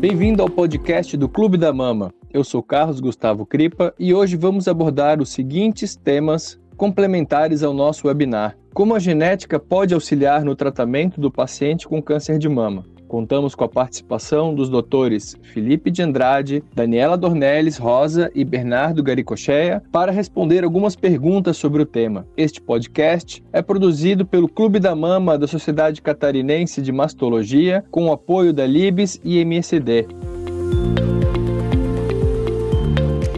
Bem-vindo ao podcast do Clube da Mama. Eu sou Carlos Gustavo Cripa e hoje vamos abordar os seguintes temas complementares ao nosso webinar. Como a genética pode auxiliar no tratamento do paciente com câncer de mama? Contamos com a participação dos doutores Felipe de Andrade, Daniela Dornelles Rosa e Bernardo Garicocheia para responder algumas perguntas sobre o tema. Este podcast é produzido pelo Clube da Mama da Sociedade Catarinense de Mastologia, com o apoio da Libes e MSD.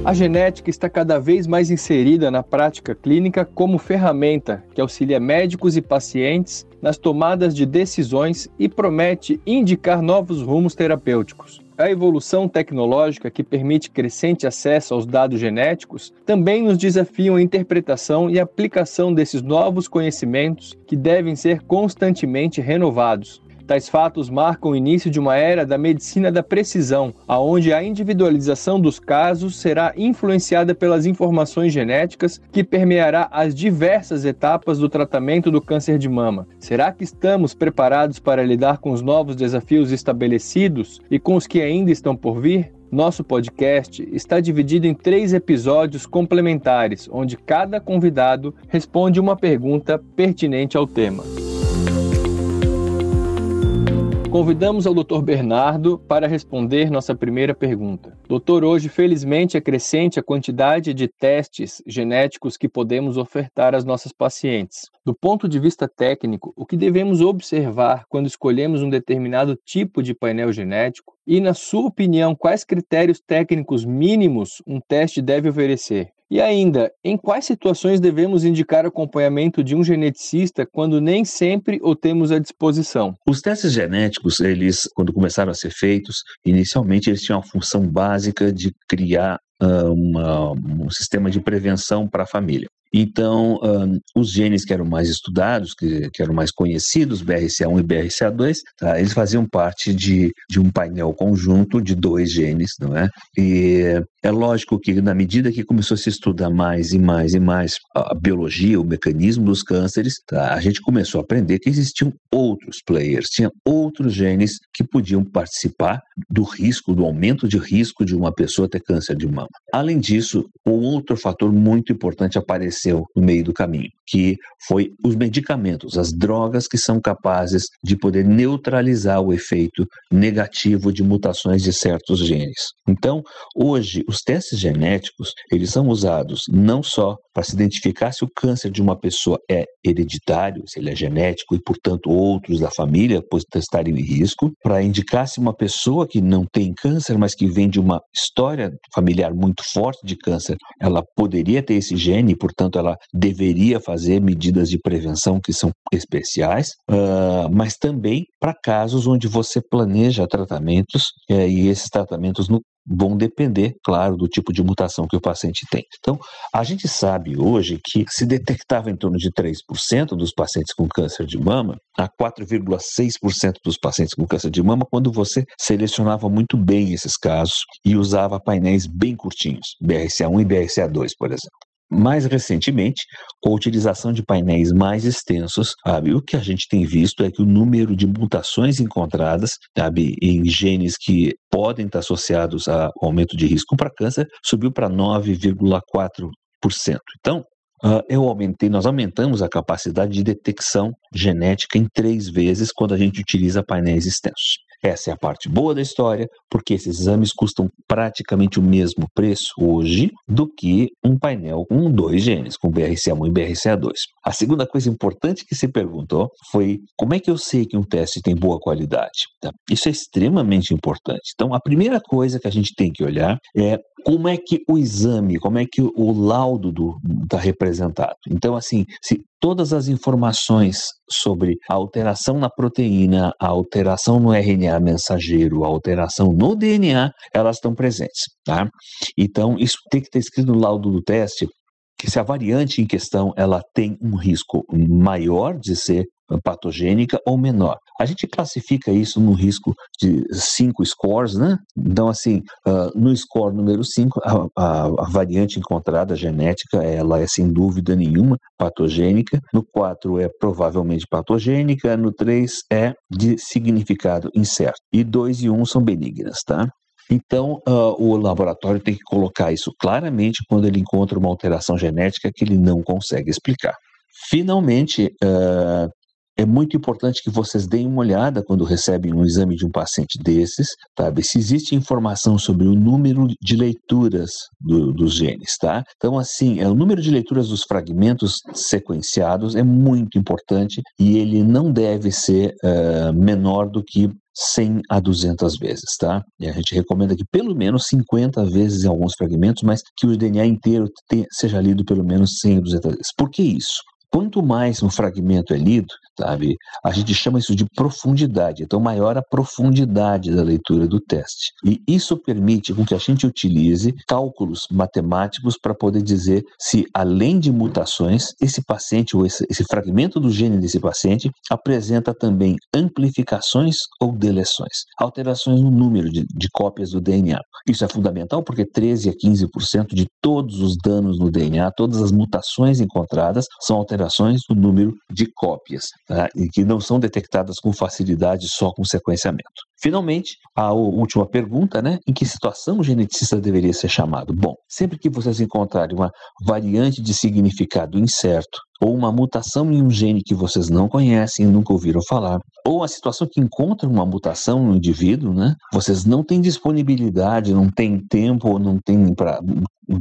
A genética está cada vez mais inserida na prática clínica como ferramenta que auxilia médicos e pacientes nas tomadas de decisões e promete indicar novos rumos terapêuticos. A evolução tecnológica que permite crescente acesso aos dados genéticos também nos desafia a interpretação e aplicação desses novos conhecimentos que devem ser constantemente renovados. Tais fatos marcam o início de uma era da medicina da precisão, aonde a individualização dos casos será influenciada pelas informações genéticas que permeará as diversas etapas do tratamento do câncer de mama. Será que estamos preparados para lidar com os novos desafios estabelecidos e com os que ainda estão por vir? Nosso podcast está dividido em três episódios complementares, onde cada convidado responde uma pergunta pertinente ao tema. Convidamos ao Dr. Bernardo para responder nossa primeira pergunta. Doutor, hoje felizmente é crescente a quantidade de testes genéticos que podemos ofertar às nossas pacientes. Do ponto de vista técnico, o que devemos observar quando escolhemos um determinado tipo de painel genético? E, na sua opinião, quais critérios técnicos mínimos um teste deve oferecer? E ainda, em quais situações devemos indicar acompanhamento de um geneticista quando nem sempre o temos à disposição? Os testes genéticos, eles, quando começaram a ser feitos, inicialmente eles tinham a função básica de criar uh, uma, um sistema de prevenção para a família. Então, um, os genes que eram mais estudados, que, que eram mais conhecidos, BRCA1 e BRCA2, tá, eles faziam parte de, de um painel conjunto de dois genes, não é? E é lógico que, na medida que começou a se estudar mais e mais e mais a biologia, o mecanismo dos cânceres, tá, a gente começou a aprender que existiam outros players, tinha outros genes que podiam participar do risco, do aumento de risco de uma pessoa ter câncer de mama. Além disso, um outro fator muito importante apareceu apareceu no meio do caminho, que foi os medicamentos, as drogas que são capazes de poder neutralizar o efeito negativo de mutações de certos genes. Então, hoje, os testes genéticos, eles são usados não só para se identificar se o câncer de uma pessoa é hereditário, se ele é genético e, portanto, outros da família podem estar em risco, para indicar se uma pessoa que não tem câncer, mas que vem de uma história familiar muito forte de câncer, ela poderia ter esse gene e, portanto, portanto, ela deveria fazer medidas de prevenção que são especiais, uh, mas também para casos onde você planeja tratamentos uh, e esses tratamentos no, vão depender, claro, do tipo de mutação que o paciente tem. Então, a gente sabe hoje que se detectava em torno de 3% dos pacientes com câncer de mama, a 4,6% dos pacientes com câncer de mama, quando você selecionava muito bem esses casos e usava painéis bem curtinhos, BRCA1 e BRCA2, por exemplo. Mais recentemente, com a utilização de painéis mais extensos, sabe, o que a gente tem visto é que o número de mutações encontradas sabe, em genes que podem estar associados a aumento de risco para câncer subiu para 9,4%. Então, Uh, eu aumentei, nós aumentamos a capacidade de detecção genética em três vezes quando a gente utiliza painéis extensos. Essa é a parte boa da história, porque esses exames custam praticamente o mesmo preço hoje do que um painel com dois genes, com BRCA1 e BRCA2. A segunda coisa importante que se perguntou foi como é que eu sei que um teste tem boa qualidade? Tá? Isso é extremamente importante. Então, a primeira coisa que a gente tem que olhar é como é que o exame, como é que o laudo está representado. Então, assim, se todas as informações sobre a alteração na proteína, a alteração no RNA mensageiro, a alteração no DNA, elas estão presentes, tá? Então, isso tem que estar escrito no laudo do teste que se a variante em questão ela tem um risco maior de ser patogênica ou menor. A gente classifica isso no risco de cinco scores, né? Então, assim, uh, no score número 5, a, a, a, variante encontrada genética, ela é sem dúvida nenhuma patogênica. No 4 é provavelmente patogênica. No 3 é de significado incerto. E 2 e 1 um são benignas, tá? Então, uh, o laboratório tem que colocar isso claramente quando ele encontra uma alteração genética que ele não consegue explicar. Finalmente, uh, é muito importante que vocês deem uma olhada quando recebem um exame de um paciente desses, sabe? Se existe informação sobre o número de leituras do, dos genes, tá? Então, assim, é, o número de leituras dos fragmentos sequenciados é muito importante e ele não deve ser uh, menor do que 100 a 200 vezes, tá? E a gente recomenda que pelo menos 50 vezes em alguns fragmentos, mas que o DNA inteiro seja lido pelo menos 100 a 200 vezes. Por que isso? Quanto mais um fragmento é lido, sabe, a gente chama isso de profundidade. Então, maior a profundidade da leitura do teste. E isso permite com que a gente utilize cálculos matemáticos para poder dizer se, além de mutações, esse paciente ou esse, esse fragmento do gene desse paciente apresenta também amplificações ou deleções, alterações no número de, de cópias do DNA. Isso é fundamental porque 13 a 15% de todos os danos no DNA, todas as mutações encontradas, são alterações alterações no número de cópias, tá? e que não são detectadas com facilidade só com sequenciamento. Finalmente, a última pergunta, né? Em que situação o geneticista deveria ser chamado? Bom, sempre que vocês encontrarem uma variante de significado incerto, ou uma mutação em um gene que vocês não conhecem, nunca ouviram falar, ou a situação que encontram uma mutação no indivíduo, né? Vocês não têm disponibilidade, não têm tempo, não têm para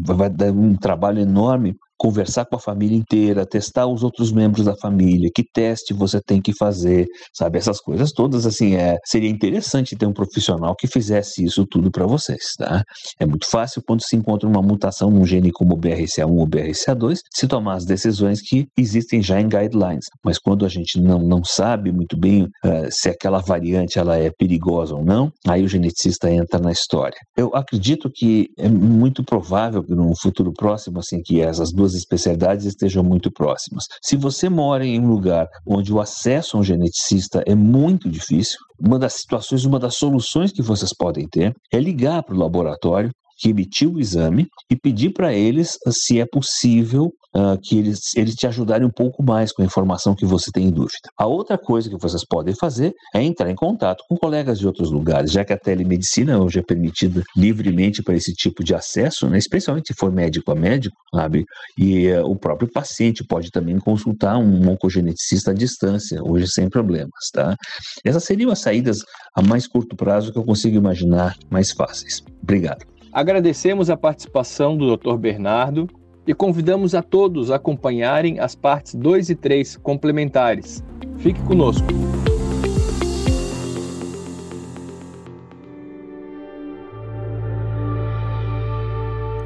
vai dar um trabalho enorme conversar com a família inteira, testar os outros membros da família, que teste você tem que fazer, sabe? Essas coisas todas, assim, é, seria interessante ter um profissional que fizesse isso tudo para vocês, tá? É muito fácil quando se encontra uma mutação num gene como o BRCA1 ou BRCA2, se tomar as decisões que existem já em guidelines. Mas quando a gente não, não sabe muito bem uh, se aquela variante ela é perigosa ou não, aí o geneticista entra na história. Eu acredito que é muito provável que no futuro próximo, assim, que essas duas especialidades estejam muito próximas. Se você mora em um lugar onde o acesso a um geneticista é muito difícil, uma das situações, uma das soluções que vocês podem ter é ligar para o laboratório que emitiu o exame e pedir para eles se é possível uh, que eles, eles te ajudarem um pouco mais com a informação que você tem em dúvida. A outra coisa que vocês podem fazer é entrar em contato com colegas de outros lugares, já que a telemedicina hoje é permitida livremente para esse tipo de acesso, né, especialmente se for médico a médico, sabe? E uh, o próprio paciente pode também consultar um oncogeneticista à distância, hoje sem problemas, tá? Essas seriam as saídas a mais curto prazo que eu consigo imaginar mais fáceis. Obrigado. Agradecemos a participação do Dr. Bernardo e convidamos a todos a acompanharem as partes 2 e 3 complementares. Fique conosco.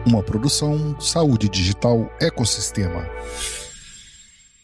Uma produção Saúde Digital Ecossistema.